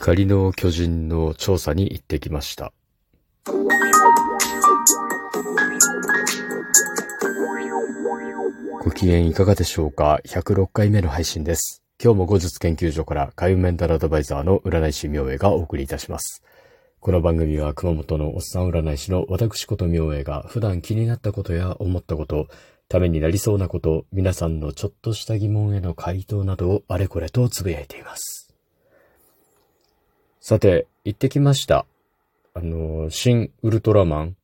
光の巨人の調査に行ってきました。ご機嫌いかがでしょうか ?106 回目の配信です。今日も後日研究所から海運メンタルアドバイザーの占い師明恵がお送りいたします。この番組は熊本のおっさん占い師の私こと明恵が普段気になったことや思ったこと、ためになりそうなこと、皆さんのちょっとした疑問への回答などをあれこれとつぶやいています。さて、行ってきました。あの、新ウルトラマン。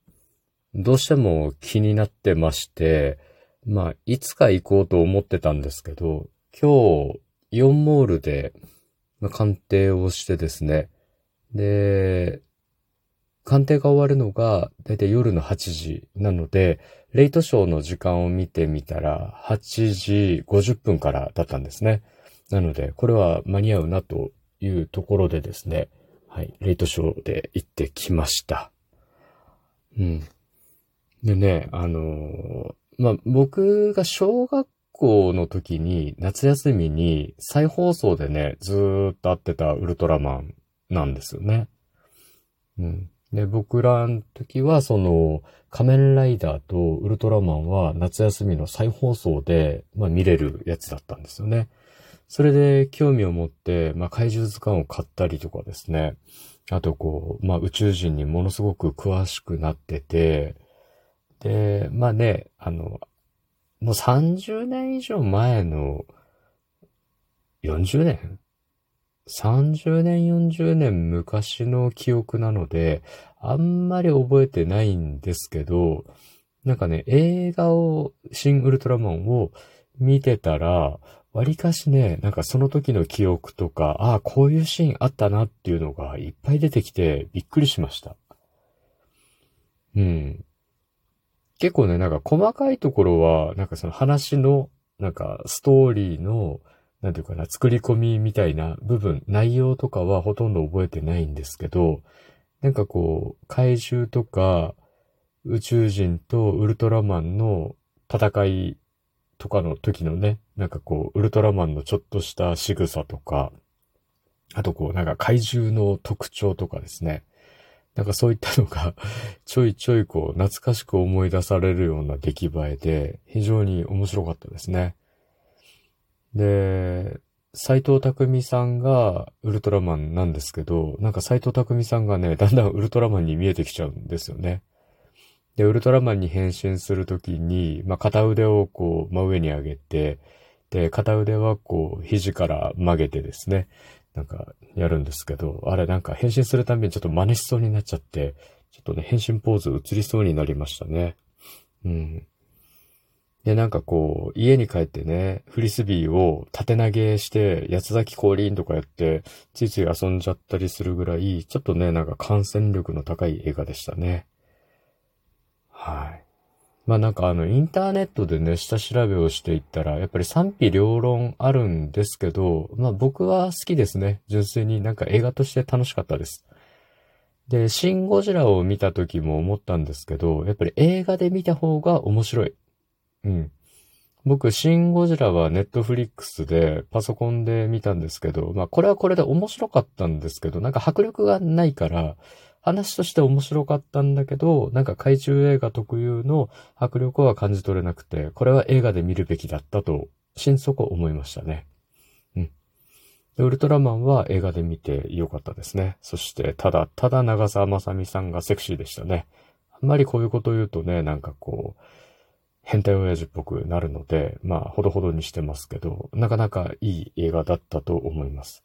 どうしても気になってまして、まあ、いつか行こうと思ってたんですけど、今日、イオンモールで、まあ、鑑定をしてですね。で、鑑定が終わるのが、だいたい夜の8時なので、レイトショーの時間を見てみたら、8時50分からだったんですね。なので、これは間に合うなというところでですね、はい、レイトショーで行ってきました。うん。でね、あのー、まあ、僕が小学校の時に、夏休みに再放送でね、ずーっと会ってたウルトラマンなんですよね。うん。で、僕らの時は、その、仮面ライダーとウルトラマンは夏休みの再放送で、まあ見れるやつだったんですよね。それで興味を持って、まあ怪獣図鑑を買ったりとかですね。あとこう、まあ宇宙人にものすごく詳しくなってて、で、まあね、あの、もう30年以上前の、40年30年、40年昔の記憶なので、あんまり覚えてないんですけど、なんかね、映画を、新ウルトラマンを見てたら、わりかしね、なんかその時の記憶とか、ああ、こういうシーンあったなっていうのがいっぱい出てきてびっくりしました。うん。結構ね、なんか細かいところは、なんかその話の、なんかストーリーの、なんていうかな、作り込みみたいな部分、内容とかはほとんど覚えてないんですけど、なんかこう、怪獣とか宇宙人とウルトラマンの戦いとかの時のね、なんかこう、ウルトラマンのちょっとした仕草とか、あとこう、なんか怪獣の特徴とかですね。なんかそういったのが ちょいちょいこう、懐かしく思い出されるような出来栄えで、非常に面白かったですね。で、斎藤匠さんがウルトラマンなんですけど、なんか斎藤匠さんがね、だんだんウルトラマンに見えてきちゃうんですよね。で、ウルトラマンに変身するときに、まあ、片腕をこう、真上に上げて、で、片腕はこう、肘から曲げてですね、なんか、やるんですけど、あれなんか変身するたびにちょっと真似しそうになっちゃって、ちょっとね、変身ポーズ映りそうになりましたね。うん。で、なんかこう、家に帰ってね、フリスビーを縦投げして、八つ咲き降臨とかやって、ついつい遊んじゃったりするぐらい、ちょっとね、なんか感染力の高い映画でしたね。はい。まあなんかあの、インターネットでね、下調べをしていったら、やっぱり賛否両論あるんですけど、まあ僕は好きですね。純粋になんか映画として楽しかったです。で、シン・ゴジラを見た時も思ったんですけど、やっぱり映画で見た方が面白い。うん。僕、シン・ゴジラはネットフリックスでパソコンで見たんですけど、まあこれはこれで面白かったんですけど、なんか迫力がないから、話として面白かったんだけど、なんか怪獣映画特有の迫力は感じ取れなくて、これは映画で見るべきだったと、心底思いましたね。うん。ウルトラマンは映画で見てよかったですね。そして、ただ、ただ長澤まさみさんがセクシーでしたね。あんまりこういうこと言うとね、なんかこう、変態親父っぽくなるので、まあ、ほどほどにしてますけど、なかなかいい映画だったと思います。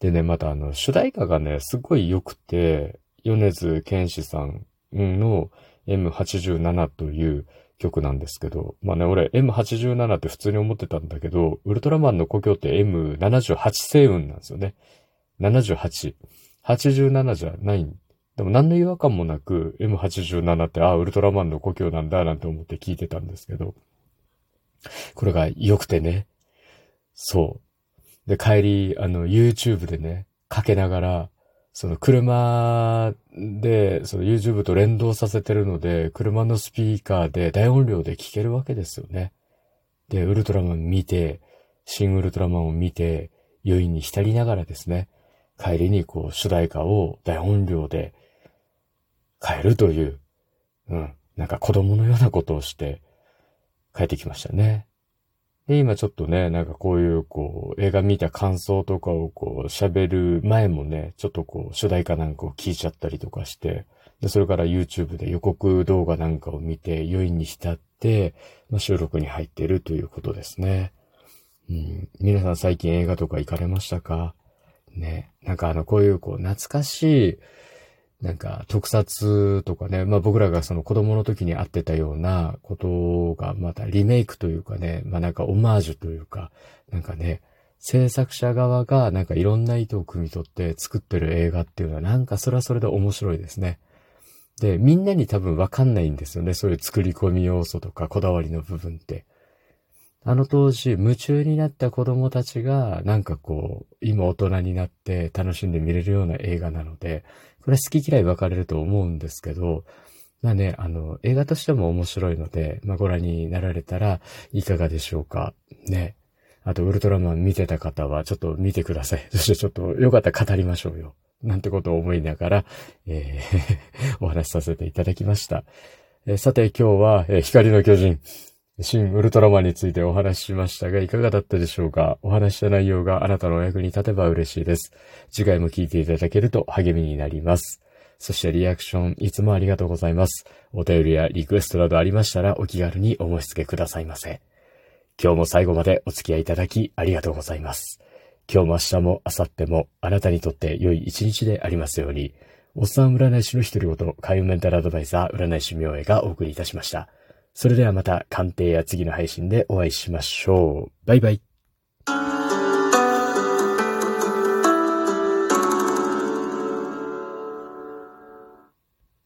でね、またあの、主題歌がね、すごい良くて、米津玄師さんの M87 という曲なんですけど、まあね、俺 M87 って普通に思ってたんだけど、ウルトラマンの故郷って M78 星雲なんですよね。78。87じゃないでも何の違和感もなく M87 ってああ、ウルトラマンの故郷なんだなんて思って聞いてたんですけど、これが良くてね。そう。で、帰り、あの、YouTube でね、かけながら、その車で、その YouTube と連動させてるので、車のスピーカーで大音量で聴けるわけですよね。で、ウルトラマン見て、新ウルトラマンを見て、余韻に浸りながらですね、帰りにこう主題歌を大音量で変えるという、うん、なんか子供のようなことをして帰ってきましたね。で、今ちょっとね、なんかこういう、こう、映画見た感想とかをこう、喋る前もね、ちょっとこう、主題歌なんかを聞いちゃったりとかして、で、それから YouTube で予告動画なんかを見て、余韻に浸って、まあ、収録に入っているということですね。うん、皆さん最近映画とか行かれましたか？ね。なんかあの、こういうこう、懐かしい、なんか特撮とかね、まあ僕らがその子供の時に会ってたようなことがまたリメイクというかね、まあなんかオマージュというか、なんかね、制作者側がなんかいろんな意図を汲み取って作ってる映画っていうのはなんかそれはそれで面白いですね。で、みんなに多分わかんないんですよね。そういう作り込み要素とかこだわりの部分って。あの当時、夢中になった子供たちが、なんかこう、今大人になって楽しんで見れるような映画なので、これ好き嫌い分かれると思うんですけど、まあね、あの、映画としても面白いので、まあご覧になられたらいかがでしょうか。ね。あと、ウルトラマン見てた方はちょっと見てください。そしてちょっとよかったら語りましょうよ。なんてことを思いながら、えー お話しさせていただきました。えー、さて今日は、えー、光の巨人、新ウルトラマンについてお話ししましたが、いかがだったでしょうか？お話した内容があなたのお役に立てば嬉しいです。次回も聞いていただけると励みになります。そしてリアクション、いつもありがとうございます。お便りやリクエストなどありましたらお気軽にお申し付けくださいませ。今日も最後までお付き合いいただきありがとうございます。今日も明日も明後日もあなたにとって良い一日でありますように、おっさん占い師の一人ごと、海運メンタルアドバイザー占い師明恵がお送りいたしました。それではまた鑑定や次の配信でお会いしましょう。バイバイ。